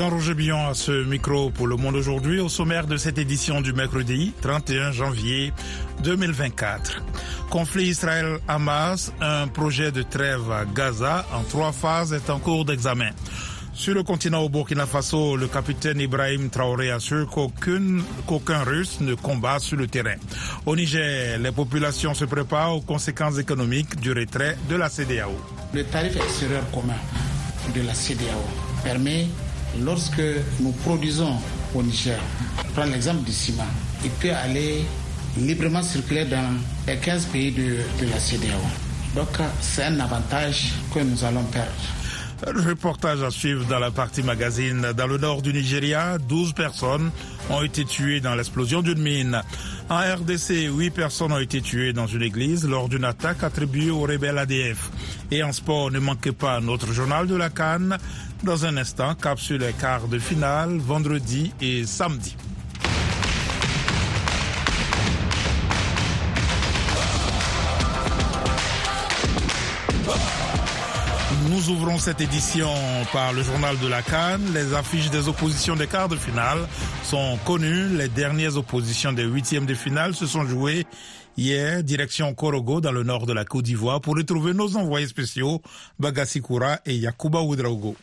Jean-Roger Billon à ce micro pour Le Monde aujourd'hui au sommaire de cette édition du mercredi 31 janvier 2024. Conflit Israël-Hamas, un projet de trêve à Gaza en trois phases est en cours d'examen. Sur le continent au Burkina Faso, le capitaine Ibrahim Traoré assure qu'aucun Russe ne combat sur le terrain. Au Niger, les populations se préparent aux conséquences économiques du retrait de la CDAO. Le tarif extérieur commun de la CDAO permet lorsque nous produisons au Niger, prendre l'exemple du ciment, il peut aller librement circuler dans les 15 pays de, de la CDAO. Donc c'est un avantage que nous allons perdre. Reportage à suivre dans la partie magazine. Dans le nord du Nigeria, 12 personnes ont été tuées dans l'explosion d'une mine. En RDC, 8 personnes ont été tuées dans une église lors d'une attaque attribuée au rebelle ADF. Et en sport, ne manquez pas notre journal de la Cannes. Dans un instant, cap sur les quarts de finale, vendredi et samedi. Nous ouvrons cette édition par le journal de la Cannes. Les affiches des oppositions des quarts de finale sont connues. Les dernières oppositions des huitièmes de finale se sont jouées hier, direction Korogo, dans le nord de la Côte d'Ivoire, pour retrouver nos envoyés spéciaux, Bagasikura et Yakuba Oudraogo.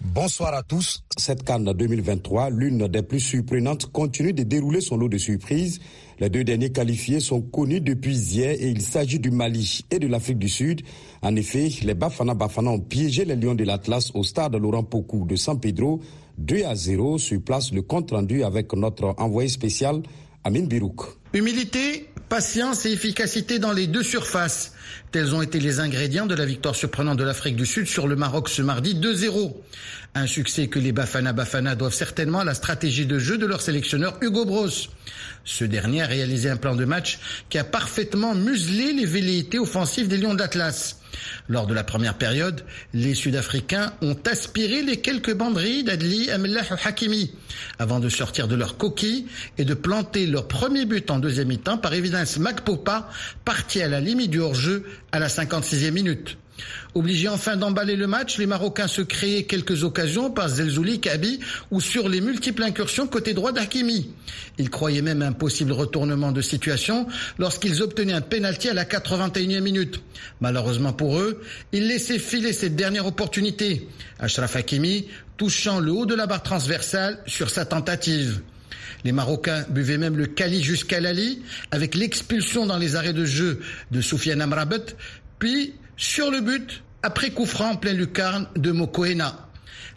Bonsoir à tous. Cette Cannes 2023, l'une des plus surprenantes, continue de dérouler son lot de surprises. Les deux derniers qualifiés sont connus depuis hier et il s'agit du Mali et de l'Afrique du Sud. En effet, les Bafana Bafana ont piégé les Lions de l'Atlas au stade Laurent Pocou de San Pedro. 2 à 0 sur place le compte rendu avec notre envoyé spécial Amin Birouk. Humilité, patience et efficacité dans les deux surfaces. Tels ont été les ingrédients de la victoire surprenante de l'Afrique du Sud sur le Maroc ce mardi 2-0. Un succès que les Bafana Bafana doivent certainement à la stratégie de jeu de leur sélectionneur Hugo Bros. Ce dernier a réalisé un plan de match qui a parfaitement muselé les velléités offensives des Lions d'Atlas. Lors de la première période, les Sud-Africains ont aspiré les quelques banderies d'Adli Amellah Hakimi avant de sortir de leur coquille et de planter leur premier but en deuxième mi-temps par évidence Macpopa, parti à la limite du hors-jeu à la 56e minute. Obligés enfin d'emballer le match, les Marocains se créaient quelques occasions par Zelzouli, Kabi ou sur les multiples incursions côté droit d'Hakimi. Ils croyaient même un possible retournement de situation lorsqu'ils obtenaient un pénalty à la 81e minute. Malheureusement pour eux, ils laissaient filer cette dernière opportunité. Ashraf Hakimi touchant le haut de la barre transversale sur sa tentative. Les Marocains buvaient même le Kali jusqu'à Lali avec l'expulsion dans les arrêts de jeu de Soufiane Amrabat, puis sur le but, après coup franc en plein lucarne de Mokoena.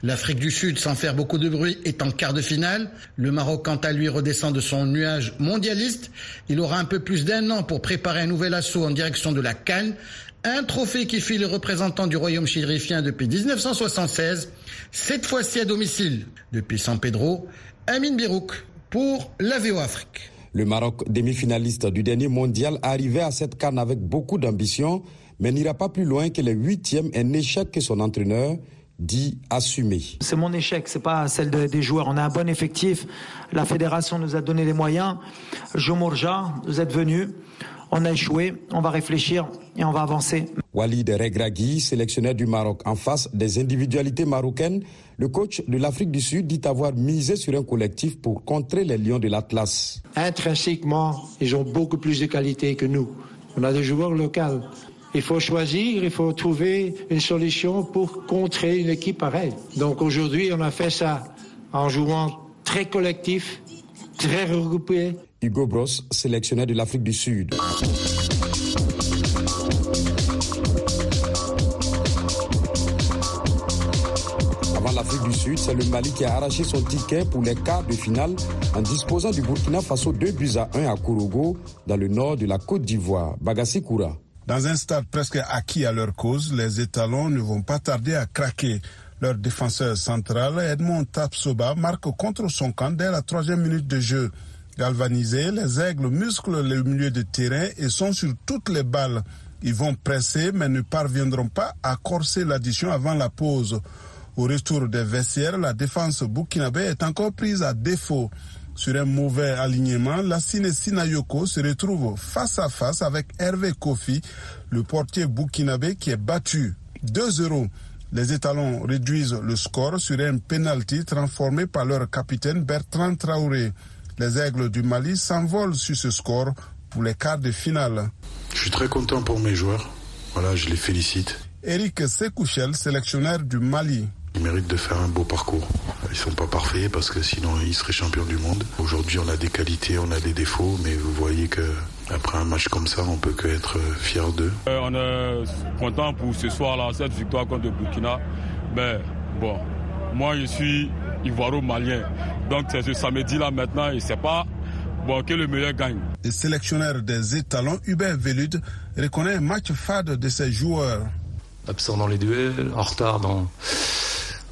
L'Afrique du Sud, sans faire beaucoup de bruit, est en quart de finale. Le Maroc, quant à lui, redescend de son nuage mondialiste. Il aura un peu plus d'un an pour préparer un nouvel assaut en direction de la Cannes. Un trophée qui fit le représentant du royaume chérifien depuis 1976, cette fois-ci à domicile. Depuis San Pedro, Amin Birouk pour l'AVO Afrique. Le Maroc, demi-finaliste du dernier mondial, arrivait à cette canne avec beaucoup d'ambition mais n'ira pas plus loin que le huitième, un échec que son entraîneur dit assumer. C'est mon échec, c'est pas celle des joueurs. On a un bon effectif. La fédération nous a donné les moyens. Jomorja, vous êtes venu. On a échoué. On va réfléchir et on va avancer. Walid Regragui, sélectionneur du Maroc, en face des individualités marocaines, le coach de l'Afrique du Sud dit avoir misé sur un collectif pour contrer les Lions de l'Atlas. Intrinsèquement, ils ont beaucoup plus de qualité que nous. On a des joueurs locaux. Il faut choisir, il faut trouver une solution pour contrer une équipe pareille. Donc aujourd'hui, on a fait ça en jouant très collectif, très regroupé. Hugo Bros, sélectionneur de l'Afrique du Sud. Avant l'Afrique du Sud, c'est le Mali qui a arraché son ticket pour les quarts de finale en disposant du Burkina Faso 2 buts à 1 à Kourogo, dans le nord de la Côte d'Ivoire. Bagassi Koura. Dans un stade presque acquis à leur cause, les étalons ne vont pas tarder à craquer. Leur défenseur central, Edmond Tapsoba, marque contre son camp dès la troisième minute de jeu. Galvanisés, les aigles musclent le milieu de terrain et sont sur toutes les balles. Ils vont presser mais ne parviendront pas à corser l'addition avant la pause. Au retour des vestiaires, la défense burkinabé est encore prise à défaut. Sur un mauvais alignement, Lassine Sinayoko se retrouve face à face avec Hervé Kofi, le portier burkinabé qui est battu 2-0. Les étalons réduisent le score sur un penalty transformé par leur capitaine Bertrand Traoré. Les aigles du Mali s'envolent sur ce score pour les quarts de finale. Je suis très content pour mes joueurs. Voilà, je les félicite. Eric Sekouchel, sélectionneur du Mali. Ils méritent de faire un beau parcours. Ils sont pas parfaits parce que sinon ils seraient champions du monde. Aujourd'hui, on a des qualités, on a des défauts, mais vous voyez que après un match comme ça, on peut que être fier d'eux. Euh, on est content pour ce soir-là, cette victoire contre le Burkina. Mais bon, moi je suis ivoiro-malien. Donc c'est ce samedi-là maintenant et c'est pas bon que le meilleur gagne. Le sélectionneur des étalons, Hubert Velud, reconnaît un match fade de ses joueurs. Absent dans les duels, en retard dans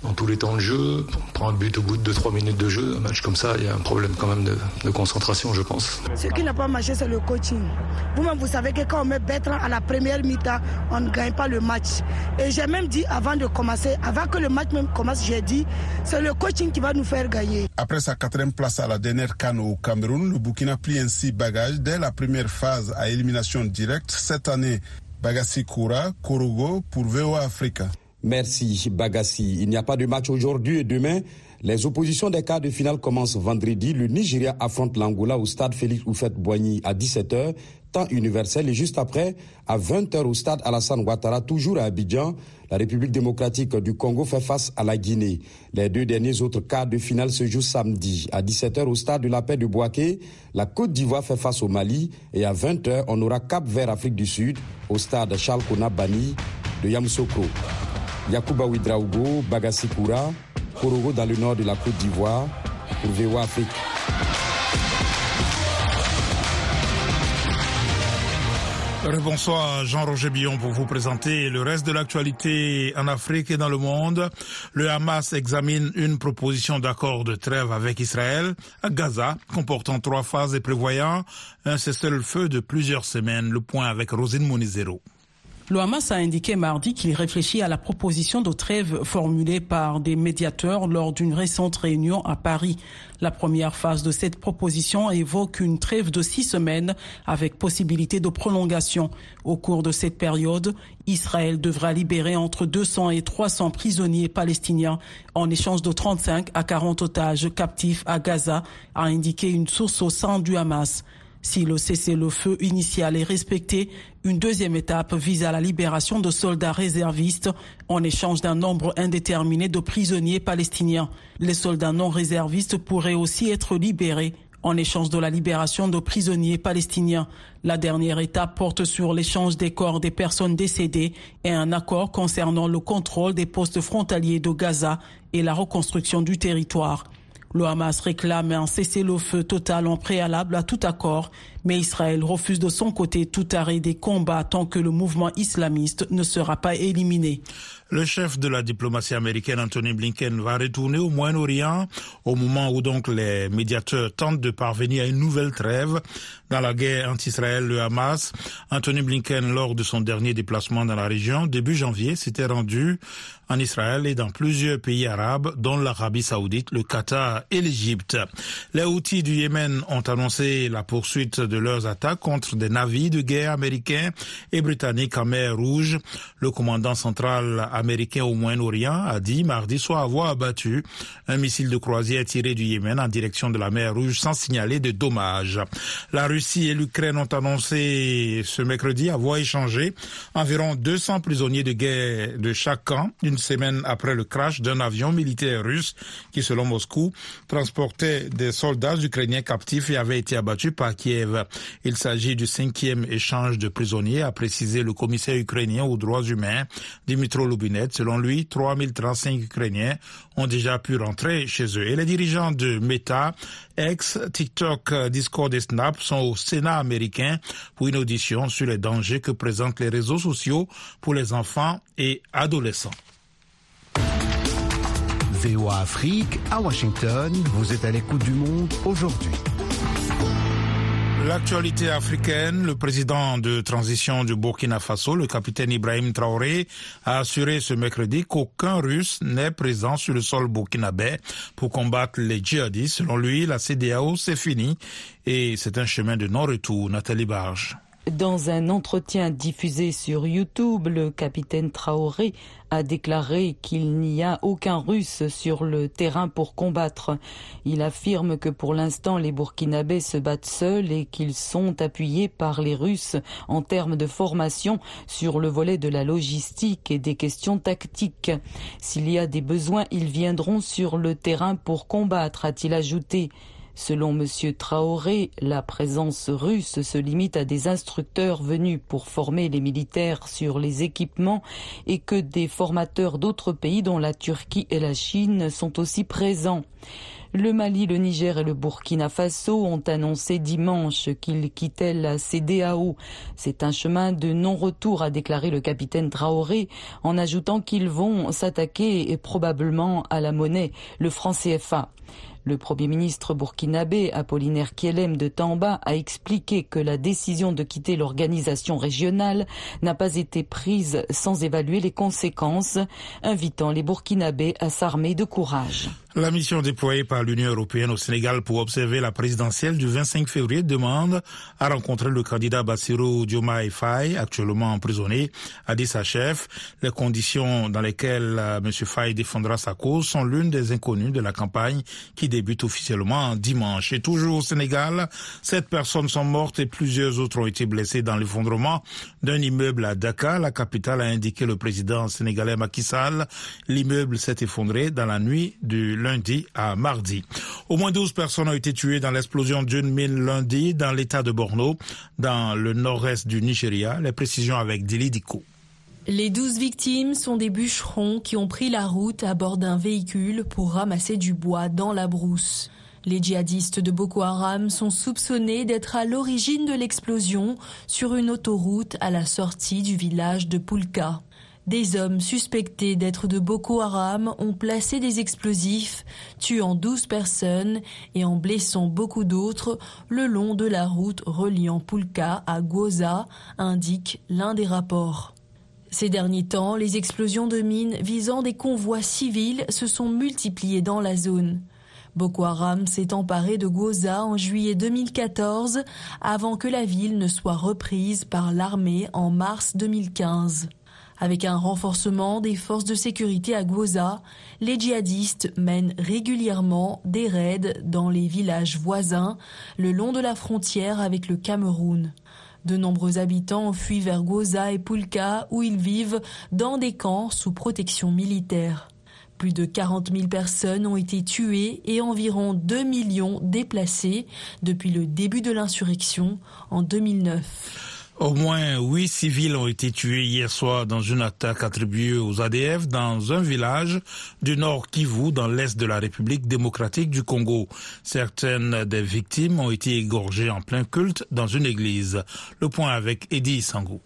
dans tous les temps de jeu. On prend un but au bout de 2-3 minutes de jeu. Un match comme ça, il y a un problème quand même de, concentration, je pense. Ce qui n'a pas marché, c'est le coaching. Vous-même, vous savez que quand on met Bertrand à la première mi-temps, on ne gagne pas le match. Et j'ai même dit avant de commencer, avant que le match même commence, j'ai dit, c'est le coaching qui va nous faire gagner. Après sa quatrième place à la dernière canne au Cameroun, le Burkina plie ainsi bagage dès la première phase à élimination directe cette année. Bagassi Koura, Korogo pour VOA Africa. Merci Bagassi. Il n'y a pas de match aujourd'hui et demain. Les oppositions des quarts de finale commencent vendredi. Le Nigeria affronte l'Angola au stade Félix Oufette-Boigny à 17h, temps universel. Et juste après, à 20h au stade Alassane Ouattara, toujours à Abidjan, la République démocratique du Congo fait face à la Guinée. Les deux derniers autres quarts de finale se jouent samedi. À 17h au stade de la paix de Boaké, la Côte d'Ivoire fait face au Mali. Et à 20h, on aura Cap Vert Afrique du Sud au stade Charles Kona Bani de Yamoussoukro. Koura, Korogo dans le nord de la Côte d'Ivoire, VOA Afrique. Bonsoir, Jean-Roger Billon pour vous présenter le reste de l'actualité en Afrique et dans le monde. Le Hamas examine une proposition d'accord de trêve avec Israël à Gaza, comportant trois phases et prévoyant un cessez-le-feu de plusieurs semaines. Le point avec Rosine Monizero. Le Hamas a indiqué mardi qu'il réfléchit à la proposition de trêve formulée par des médiateurs lors d'une récente réunion à Paris. La première phase de cette proposition évoque une trêve de six semaines avec possibilité de prolongation. Au cours de cette période, Israël devra libérer entre 200 et 300 prisonniers palestiniens en échange de 35 à 40 otages captifs à Gaza, a indiqué une source au sein du Hamas. Si le cessez-le-feu initial est respecté, une deuxième étape vise à la libération de soldats réservistes en échange d'un nombre indéterminé de prisonniers palestiniens. Les soldats non réservistes pourraient aussi être libérés en échange de la libération de prisonniers palestiniens. La dernière étape porte sur l'échange des corps des personnes décédées et un accord concernant le contrôle des postes frontaliers de Gaza et la reconstruction du territoire. Le Hamas réclame un cessez-le-feu total en préalable à tout accord, mais Israël refuse de son côté tout arrêt des combats tant que le mouvement islamiste ne sera pas éliminé. Le chef de la diplomatie américaine, Anthony Blinken, va retourner au Moyen-Orient au moment où donc les médiateurs tentent de parvenir à une nouvelle trêve dans la guerre anti-Israël, le Hamas. Anthony Blinken, lors de son dernier déplacement dans la région, début janvier, s'était rendu en Israël et dans plusieurs pays arabes, dont l'Arabie saoudite, le Qatar et l'Égypte. Les outils du Yémen ont annoncé la poursuite de leurs attaques contre des navires de guerre américains et britanniques en mer Rouge. Le commandant central américain au Moyen-Orient a dit mardi soir avoir abattu un missile de croisière tiré du Yémen en direction de la mer Rouge sans signaler de dommages. La Russie et l'Ukraine ont annoncé ce mercredi avoir échangé environ 200 prisonniers de guerre de chaque camp une semaine après le crash d'un avion militaire russe qui, selon Moscou, transportait des soldats ukrainiens captifs et avait été abattu par Kiev. Il s'agit du cinquième échange de prisonniers, a précisé le commissaire ukrainien aux droits humains, Dimitro Lubin Selon lui, 3035 Ukrainiens ont déjà pu rentrer chez eux. Et les dirigeants de Meta, ex, TikTok, Discord et Snap sont au Sénat américain pour une audition sur les dangers que présentent les réseaux sociaux pour les enfants et adolescents. VOA Afrique à Washington, vous êtes à l'écoute du monde aujourd'hui. L'actualité africaine, le président de transition du Burkina Faso, le capitaine Ibrahim Traoré, a assuré ce mercredi qu'aucun Russe n'est présent sur le sol burkinabé pour combattre les djihadistes. Selon lui, la CDAO, c'est fini et c'est un chemin de non-retour. Nathalie Barge. Dans un entretien diffusé sur YouTube, le capitaine Traoré a déclaré qu'il n'y a aucun russe sur le terrain pour combattre. Il affirme que pour l'instant les Burkinabés se battent seuls et qu'ils sont appuyés par les Russes en termes de formation sur le volet de la logistique et des questions tactiques. S'il y a des besoins, ils viendront sur le terrain pour combattre, a-t-il ajouté. Selon M. Traoré, la présence russe se limite à des instructeurs venus pour former les militaires sur les équipements et que des formateurs d'autres pays dont la Turquie et la Chine sont aussi présents. Le Mali, le Niger et le Burkina Faso ont annoncé dimanche qu'ils quittaient la CDAO. C'est un chemin de non-retour, a déclaré le capitaine Traoré, en ajoutant qu'ils vont s'attaquer probablement à la monnaie, le franc CFA. Le Premier ministre burkinabé Apollinaire Kielem de Tamba a expliqué que la décision de quitter l'organisation régionale n'a pas été prise sans évaluer les conséquences, invitant les Burkinabés à s'armer de courage. La mission déployée par l'Union européenne au Sénégal pour observer la présidentielle du 25 février demande à rencontrer le candidat Bassirou Diomaye Faye, actuellement emprisonné, a dit sa chef. Les conditions dans lesquelles euh, M. Faye défendra sa cause sont l'une des inconnues de la campagne qui débute officiellement dimanche. Et toujours au Sénégal, sept personnes sont mortes et plusieurs autres ont été blessées dans l'effondrement d'un immeuble à Dakar, la capitale, a indiqué le président sénégalais Macky. L'immeuble s'est effondré dans la nuit du lundi à mardi. Au moins 12 personnes ont été tuées dans l'explosion d'une mine lundi dans l'état de Borno, dans le nord-est du Nigeria. Les précisions avec Dili Diko. Les 12 victimes sont des bûcherons qui ont pris la route à bord d'un véhicule pour ramasser du bois dans la brousse. Les djihadistes de Boko Haram sont soupçonnés d'être à l'origine de l'explosion sur une autoroute à la sortie du village de Pulka. Des hommes suspectés d'être de Boko Haram ont placé des explosifs, tuant 12 personnes et en blessant beaucoup d'autres le long de la route reliant Pulka à Gwoza, indique l'un des rapports. Ces derniers temps, les explosions de mines visant des convois civils se sont multipliées dans la zone. Boko Haram s'est emparé de Gwoza en juillet 2014 avant que la ville ne soit reprise par l'armée en mars 2015. Avec un renforcement des forces de sécurité à Gwoza, les djihadistes mènent régulièrement des raids dans les villages voisins le long de la frontière avec le Cameroun. De nombreux habitants fuient vers Gwoza et Pulka où ils vivent dans des camps sous protection militaire. Plus de 40 000 personnes ont été tuées et environ 2 millions déplacées depuis le début de l'insurrection en 2009. Au moins huit civils ont été tués hier soir dans une attaque attribuée aux ADF dans un village du nord Kivu, dans l'est de la République démocratique du Congo. Certaines des victimes ont été égorgées en plein culte dans une église. Le point avec Eddie Sangou.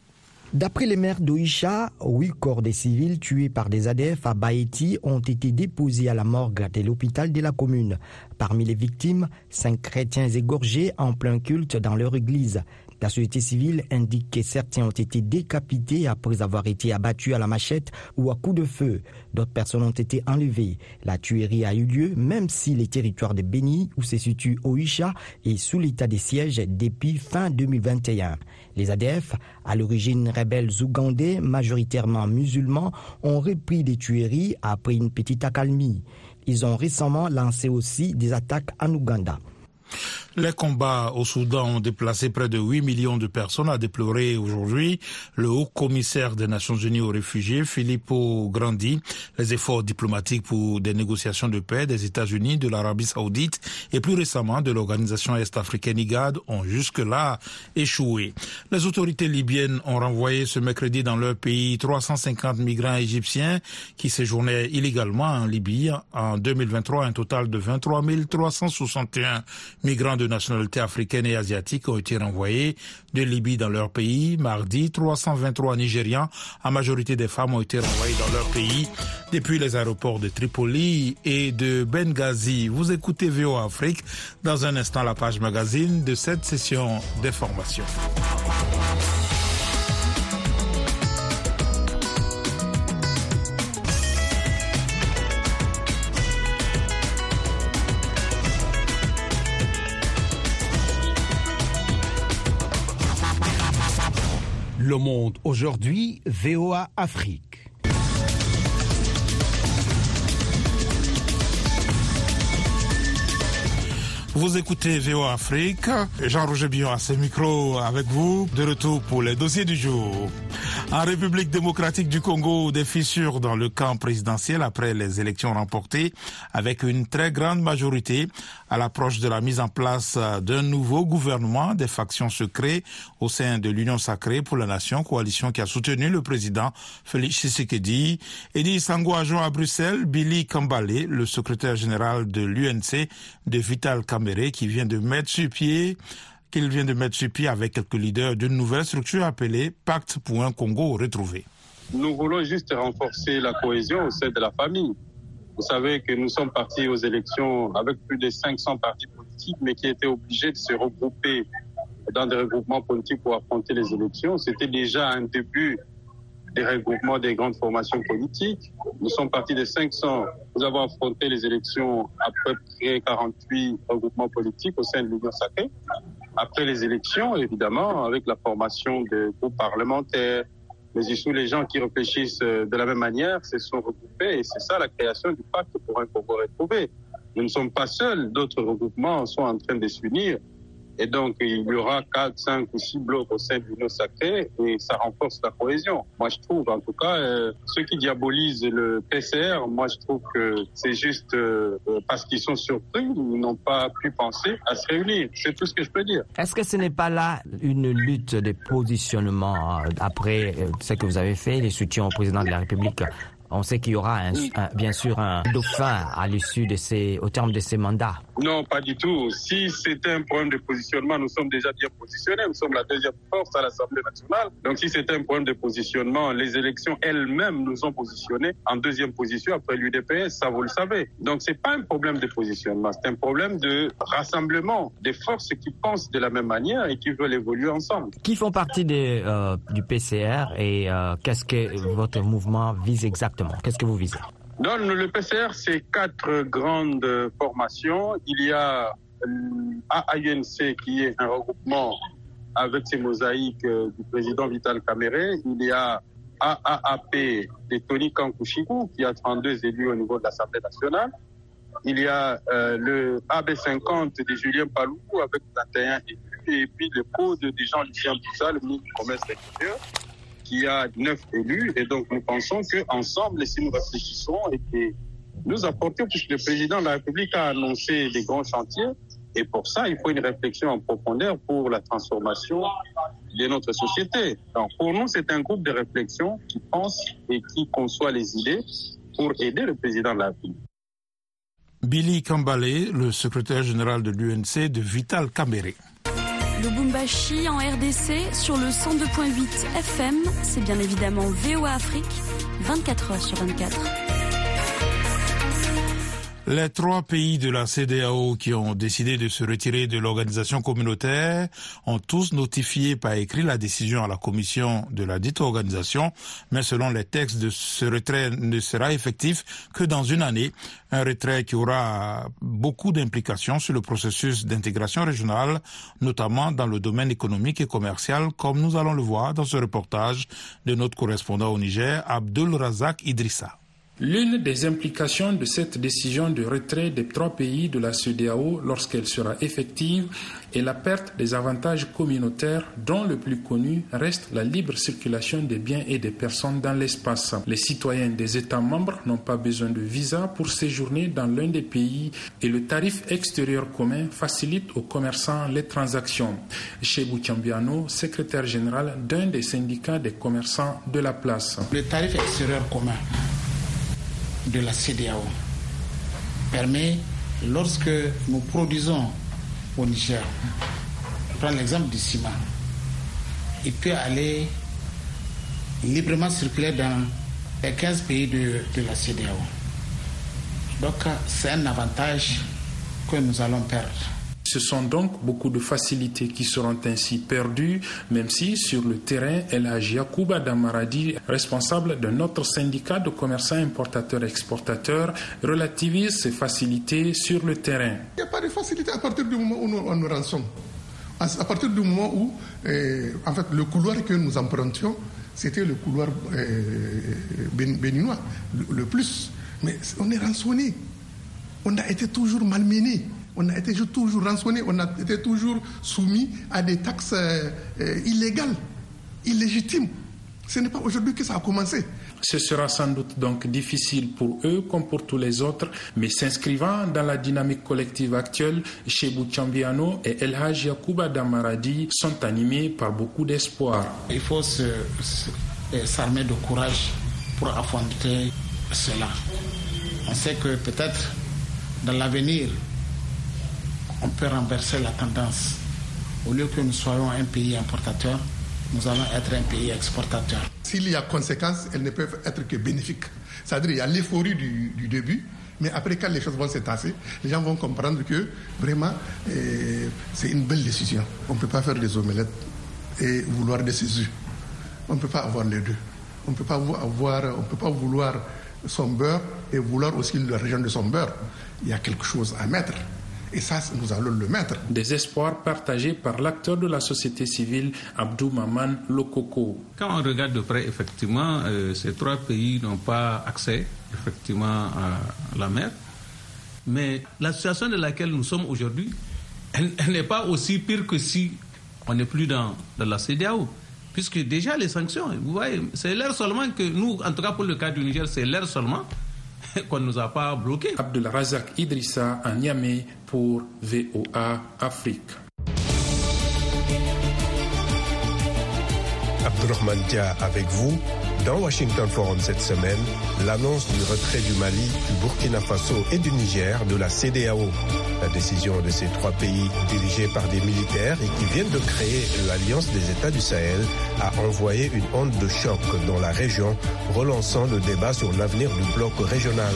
D'après les maires d'Oisha, huit corps des civils tués par des ADF à Baïti ont été déposés à la morgue de l'hôpital de la commune. Parmi les victimes, cinq chrétiens égorgés en plein culte dans leur église. La société civile indique que certains ont été décapités après avoir été abattus à la machette ou à coups de feu. D'autres personnes ont été enlevées. La tuerie a eu lieu même si les territoires de Béni, où se situe Oisha, est sous l'état de siège depuis fin 2021. Les ADF, à l'origine rebelles ougandais, majoritairement musulmans, ont repris des tueries après une petite accalmie. Ils ont récemment lancé aussi des attaques en Ouganda. Les combats au Soudan ont déplacé près de 8 millions de personnes, a déploré aujourd'hui le haut commissaire des Nations Unies aux réfugiés, Filippo Grandi. Les efforts diplomatiques pour des négociations de paix des États-Unis, de l'Arabie saoudite et plus récemment de l'organisation est-africaine IGAD ont jusque-là échoué. Les autorités libyennes ont renvoyé ce mercredi dans leur pays 350 migrants égyptiens qui séjournaient illégalement en Libye. En 2023, un total de 23 361 migrants nationalité africaine et asiatique ont été renvoyés de Libye dans leur pays. Mardi, 323 Nigérians, en majorité des femmes, ont été renvoyés dans leur pays depuis les aéroports de Tripoli et de Benghazi. Vous écoutez VO Afrique. Dans un instant, la page magazine de cette session d'information. Le Monde aujourd'hui, VOA Afrique. Vous écoutez VOA Afrique. Jean-Roger Bion à ce micro avec vous. De retour pour les dossiers du jour. En République démocratique du Congo, des fissures dans le camp présidentiel après les élections remportées avec une très grande majorité à l'approche de la mise en place d'un nouveau gouvernement des factions secrètes au sein de l'Union sacrée pour la nation, coalition qui a soutenu le président Félix Tshisekedi. Eddie Sango à Bruxelles, Billy Kambale, le secrétaire général de l'UNC de Vital Kamere qui vient de mettre sur pied qu'il vient de mettre sur pied avec quelques leaders d'une nouvelle structure appelée Pacte pour un Congo retrouvé. Nous voulons juste renforcer la cohésion au sein de la famille. Vous savez que nous sommes partis aux élections avec plus de 500 partis politiques, mais qui étaient obligés de se regrouper dans des regroupements politiques pour affronter les élections. C'était déjà un début des regroupements des grandes formations politiques. Nous sommes partis de 500. Nous avons affronté les élections à peu près 48 regroupements politiques au sein de l'Union sacrée après les élections, évidemment, avec la formation des groupes parlementaires, mais aussi les gens qui réfléchissent euh, de la même manière se sont regroupés et c'est ça la création du pacte pour un Congo retrouvé. Nous ne sommes pas seuls, d'autres regroupements sont en train de s'unir et donc, il y aura quatre, cinq ou six blocs au sein de l'Union sacrée et ça renforce la cohésion. Moi, je trouve, en tout cas, euh, ceux qui diabolisent le PCR, moi, je trouve que c'est juste euh, parce qu'ils sont surpris, ils n'ont pas pu penser à se réunir. C'est tout ce que je peux dire. Est-ce que ce n'est pas là une lutte de positionnement euh, après ce que vous avez fait, les soutiens au président de la République on sait qu'il y aura bien sûr un dauphin à l'issue de ces, au terme de ces mandats. Non, pas du tout. Si c'était un problème de positionnement, nous sommes déjà bien positionnés. Nous sommes la deuxième force à l'Assemblée nationale. Donc si c'était un problème de positionnement, les élections elles-mêmes nous ont positionnés en deuxième position après l'UDPS, ça vous le savez. Donc c'est pas un problème de positionnement, c'est un problème de rassemblement des forces qui pensent de la même manière et qui veulent évoluer ensemble. Qui font partie euh, du PCR et euh, qu'est-ce que votre mouvement vise exactement? Qu'est-ce que vous visez le PCR, c'est quatre grandes formations. Il y a AAUNC qui est un regroupement avec ses mosaïques euh, du président Vital Kamere. Il y a AAAP de Tony Kankushiku qui a 32 élus au niveau de l'Assemblée nationale. Il y a euh, le AB50 de Julien Palou avec 21 élus. Et puis le code de Jean-Lucien Boussa, le ministre du Commerce extérieur qui a neuf élus. Et donc, nous pensons qu'ensemble, si nous réfléchissons et que nous apportons, puisque le président de la République a annoncé des grands chantiers, et pour ça, il faut une réflexion en profondeur pour la transformation de notre société. Donc, pour nous, c'est un groupe de réflexion qui pense et qui conçoit les idées pour aider le président de la République. Billy Kambale, le secrétaire général de l'UNC de Vital Kamere. Lubumbashi en RDC sur le 102.8 FM. C'est bien évidemment VOA Afrique, 24 heures sur 24. Les trois pays de la CDAO qui ont décidé de se retirer de l'organisation communautaire ont tous notifié par écrit la décision à la commission de la dite organisation, mais selon les textes de ce retrait ne sera effectif que dans une année, un retrait qui aura beaucoup d'implications sur le processus d'intégration régionale, notamment dans le domaine économique et commercial, comme nous allons le voir dans ce reportage de notre correspondant au Niger, Abdul Razak Idrissa. L'une des implications de cette décision de retrait des trois pays de la CEDEAO lorsqu'elle sera effective est la perte des avantages communautaires dont le plus connu reste la libre circulation des biens et des personnes dans l'espace. Les citoyens des États membres n'ont pas besoin de visa pour séjourner dans l'un des pays et le tarif extérieur commun facilite aux commerçants les transactions. Chez Bouchambiano, secrétaire général d'un des syndicats des commerçants de la place. Le tarif extérieur commun de la CDAO permet, lorsque nous produisons au Niger, je prends l'exemple du ciment, il peut aller librement circuler dans les 15 pays de, de la CDAO. Donc c'est un avantage que nous allons perdre. Ce sont donc beaucoup de facilités qui seront ainsi perdues, même si sur le terrain, El Yacouba Damaradi, responsable de notre syndicat de commerçants importateurs-exportateurs, relativise ces facilités sur le terrain. Il n'y a pas de facilité à partir du moment où nous, nous rançons. À, partir du moment où, en fait, le couloir que nous empruntions, c'était le couloir béninois, le, plus. Mais on est rançonné. On a été toujours malmené. On a été toujours rançonné. On a été toujours soumis à des taxes illégales, illégitimes. Ce n'est pas aujourd'hui que ça a commencé. Ce sera sans doute donc difficile pour eux comme pour tous les autres, mais s'inscrivant dans la dynamique collective actuelle, Chebou Chambiano et El Haj Yacouba Damaradi sont animés par beaucoup d'espoir. Il faut s'armer de courage pour affronter cela. On sait que peut-être dans l'avenir, on peut renverser la tendance. Au lieu que nous soyons un pays importateur, nous allons être un pays exportateur. S'il y a conséquences, elles ne peuvent être que bénéfiques. C'est-à-dire qu'il y a l'euphorie du, début, mais après, quand les choses vont se tasser, les gens vont comprendre que vraiment, eh, c'est une belle décision. On ne peut pas faire des omelettes et vouloir des œufs. On ne peut pas avoir les deux. On ne peut peut pas vouloir son beurre et vouloir aussi la région de son beurre. Il y a quelque chose à mettre. Et ça, nous allons le mettre. Des espoirs partagés par l'acteur de la société civile, Abdou Maman Lokoko. Quand on regarde de près, effectivement, euh, ces trois pays n'ont pas accès effectivement à la mer. Mais la situation dans laquelle nous sommes aujourd'hui, elle, n'est pas aussi pire que si on n'est plus dans, dans la CDAO puisque déjà les sanctions, vous voyez, c'est l'air seulement que nous, en tout cas pour le cas du Niger, c'est l'air seulement qu'on ne nous a pas bloqués. Abdul Razak Idrissa à Niamey pour VOA Afrique. Abdurrahman Dia avec vous. Dans Washington Forum cette semaine, l'annonce du retrait du Mali, du Burkina Faso et du Niger de la CDAO. La décision de ces trois pays, dirigés par des militaires et qui viennent de créer l'Alliance des États du Sahel, a envoyé une onde de choc dans la région, relançant le débat sur l'avenir du bloc régional.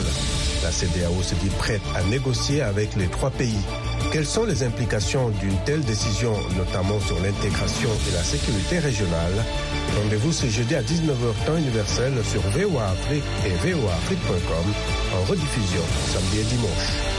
La CDAO se dit prête à négocier avec les trois pays. Quelles sont les implications d'une telle décision, notamment sur l'intégration et la sécurité régionale? Rendez-vous ce jeudi à 19h temps universel sur VOA Afrique et voaafrique.com en rediffusion samedi et dimanche.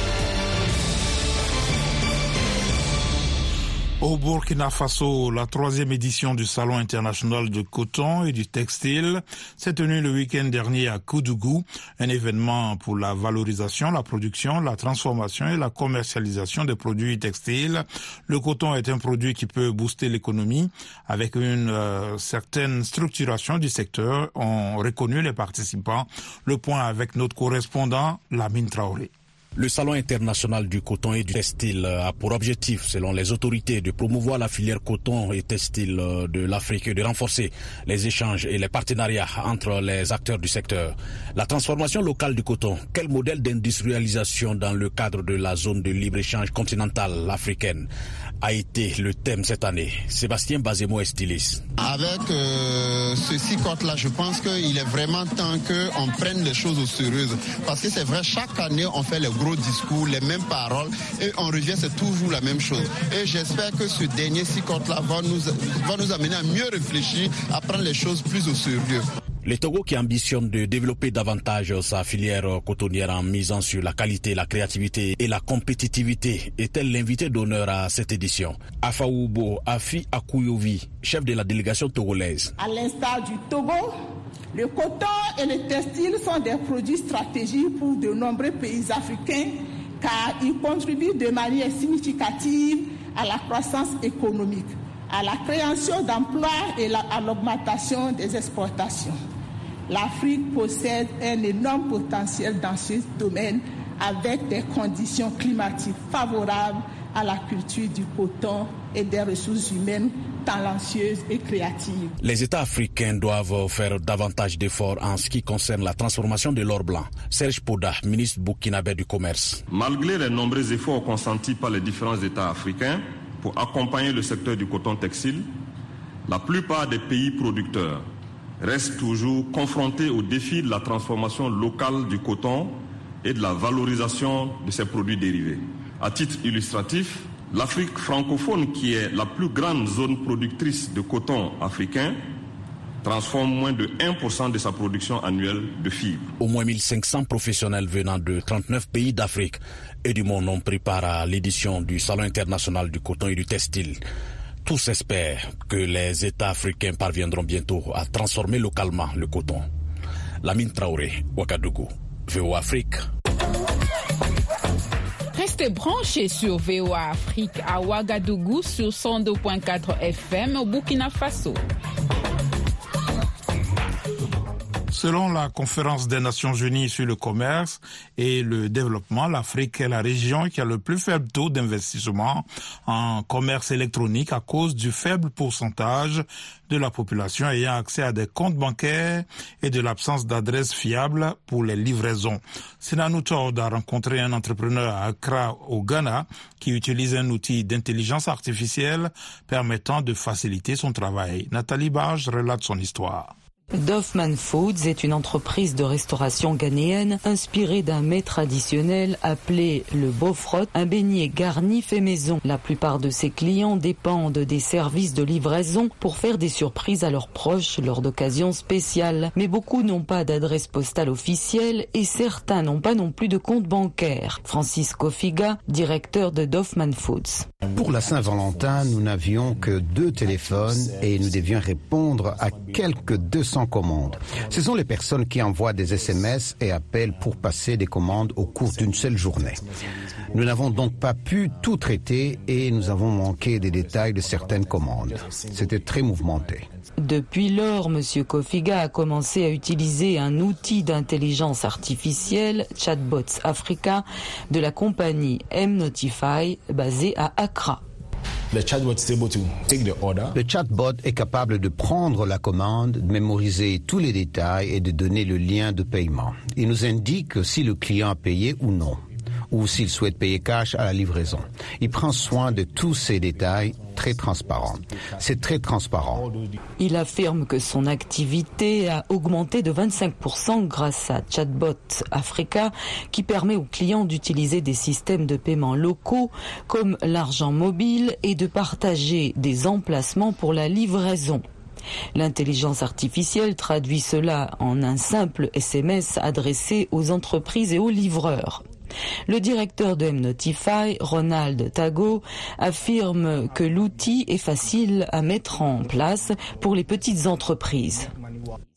Au Burkina Faso, la troisième édition du Salon international du coton et du textile s'est tenue le week-end dernier à Koudougou, un événement pour la valorisation, la production, la transformation et la commercialisation des produits textiles. Le coton est un produit qui peut booster l'économie avec une euh, certaine structuration du secteur, ont reconnu les participants. Le point avec notre correspondant, Lamine Traoré. Le Salon international du coton et du textile a pour objectif, selon les autorités, de promouvoir la filière coton et textile de l'Afrique et de renforcer les échanges et les partenariats entre les acteurs du secteur. La transformation locale du coton, quel modèle d'industrialisation dans le cadre de la zone de libre-échange continentale africaine a été le thème cette année? Sébastien Bazemo est styliste. Avec euh, ce là je pense qu'il est vraiment temps qu'on prenne les choses au sérieux. Parce que c'est vrai, chaque année, on fait les gros discours, les mêmes paroles, et on revient, c'est toujours la même chose. Et j'espère que ce dernier six là va nous, va nous amener à mieux réfléchir, à prendre les choses plus au sérieux. Le Togo qui ambitionne de développer davantage sa filière cotonnière en misant sur la qualité, la créativité et la compétitivité est-elle l'invité d'honneur à cette édition? Afaoubo Afi Akouyovi, chef de la délégation togolaise. À l'instar du Togo, le coton et le textile sont des produits stratégiques pour de nombreux pays africains car ils contribuent de manière significative à la croissance économique à la création d'emplois et à l'augmentation des exportations. L'Afrique possède un énorme potentiel dans ce domaine avec des conditions climatiques favorables à la culture du coton et des ressources humaines talentueuses et créatives. Les États africains doivent faire davantage d'efforts en ce qui concerne la transformation de l'or blanc. Serge Poda, ministre burkinabé du Commerce. Malgré les nombreux efforts consentis par les différents États africains, pour accompagner le secteur du coton textile, la plupart des pays producteurs restent toujours confrontés au défi de la transformation locale du coton et de la valorisation de ses produits dérivés. À titre illustratif, l'Afrique francophone, qui est la plus grande zone productrice de coton africain, transforme moins de 1% de sa production annuelle de fibres. Au moins 1500 professionnels venant de 39 pays d'Afrique et du monde ont pris part à l'édition du Salon international du coton et du textile. Tous espèrent que les États africains parviendront bientôt à transformer localement le coton. Lamine Traoré, Ouagadougou, VO Afrique. Restez branchés sur VOA Afrique à Ouagadougou sur 102.4 FM au Burkina Faso. Selon la conférence des Nations Unies sur le commerce et le développement, l'Afrique est la région qui a le plus faible taux d'investissement en commerce électronique à cause du faible pourcentage de la population ayant accès à des comptes bancaires et de l'absence d'adresses fiables pour les livraisons. Sinanou a rencontré un entrepreneur à Accra, au Ghana, qui utilise un outil d'intelligence artificielle permettant de faciliter son travail. Nathalie Barge relate son histoire. Doffman Foods est une entreprise de restauration ghanéenne inspirée d'un mets traditionnel appelé le bofrot, un beignet garni fait maison. La plupart de ses clients dépendent des services de livraison pour faire des surprises à leurs proches lors d'occasions spéciales. Mais beaucoup n'ont pas d'adresse postale officielle et certains n'ont pas non plus de compte bancaire. Francisco Figa, directeur de Doffman Foods. Pour la Saint-Valentin, nous n'avions que deux téléphones et nous devions répondre à quelques 200 commandes. Ce sont les personnes qui envoient des SMS et appellent pour passer des commandes au cours d'une seule journée. Nous n'avons donc pas pu tout traiter et nous avons manqué des détails de certaines commandes. C'était très mouvementé. Depuis lors, M. Kofiga a commencé à utiliser un outil d'intelligence artificielle, Chatbots Africa, de la compagnie M-Notify, basée à Accra. Le chatbot est capable de prendre la commande, de mémoriser tous les détails et de donner le lien de paiement. Il nous indique si le client a payé ou non ou s'il souhaite payer cash à la livraison. Il prend soin de tous ces détails très transparents. C'est très transparent. Il affirme que son activité a augmenté de 25% grâce à Chatbot Africa qui permet aux clients d'utiliser des systèmes de paiement locaux comme l'argent mobile et de partager des emplacements pour la livraison. L'intelligence artificielle traduit cela en un simple SMS adressé aux entreprises et aux livreurs. Le directeur de M-Notify, Ronald Tago, affirme que l'outil est facile à mettre en place pour les petites entreprises.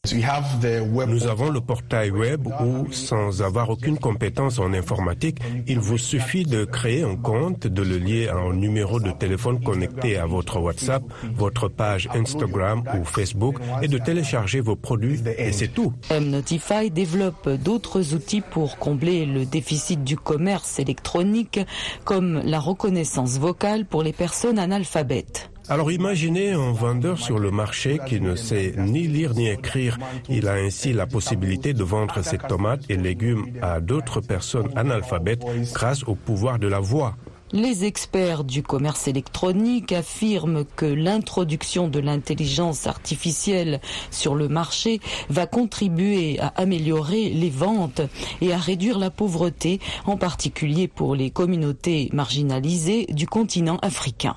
Nous avons le portail web où, sans avoir aucune compétence en informatique, il vous suffit de créer un compte, de le lier à un numéro de téléphone connecté à votre WhatsApp, votre page Instagram ou Facebook et de télécharger vos produits et c'est tout. M-Notify développe d'autres outils pour combler le déficit du commerce électronique comme la reconnaissance vocale pour les personnes analphabètes. Alors imaginez un vendeur sur le marché qui ne sait ni lire ni écrire. Il a ainsi la possibilité de vendre ses tomates et légumes à d'autres personnes analphabètes grâce au pouvoir de la voix. Les experts du commerce électronique affirment que l'introduction de l'intelligence artificielle sur le marché va contribuer à améliorer les ventes et à réduire la pauvreté, en particulier pour les communautés marginalisées du continent africain.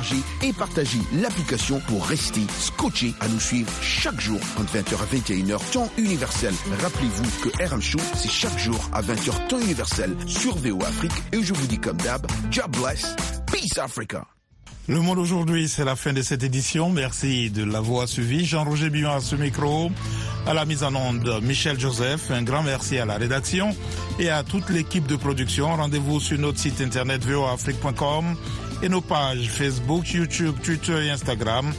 et partagez l'application pour rester scotché à nous suivre chaque jour entre 20h à 21h temps universel. Rappelez-vous que RM Show, c'est chaque jour à 20h temps universel sur VO Afrique et je vous dis comme d'hab, God bless, peace Africa. Le monde aujourd'hui, c'est la fin de cette édition. Merci de l'avoir suivi. Jean-Roger Billon à ce micro, à la mise en onde Michel Joseph. Un grand merci à la rédaction et à toute l'équipe de production. Rendez-vous sur notre site internet voafrique.com et nos pages Facebook, YouTube, Twitter et Instagram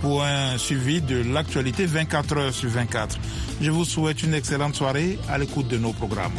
pour un suivi de l'actualité 24 heures sur 24. Je vous souhaite une excellente soirée à l'écoute de nos programmes.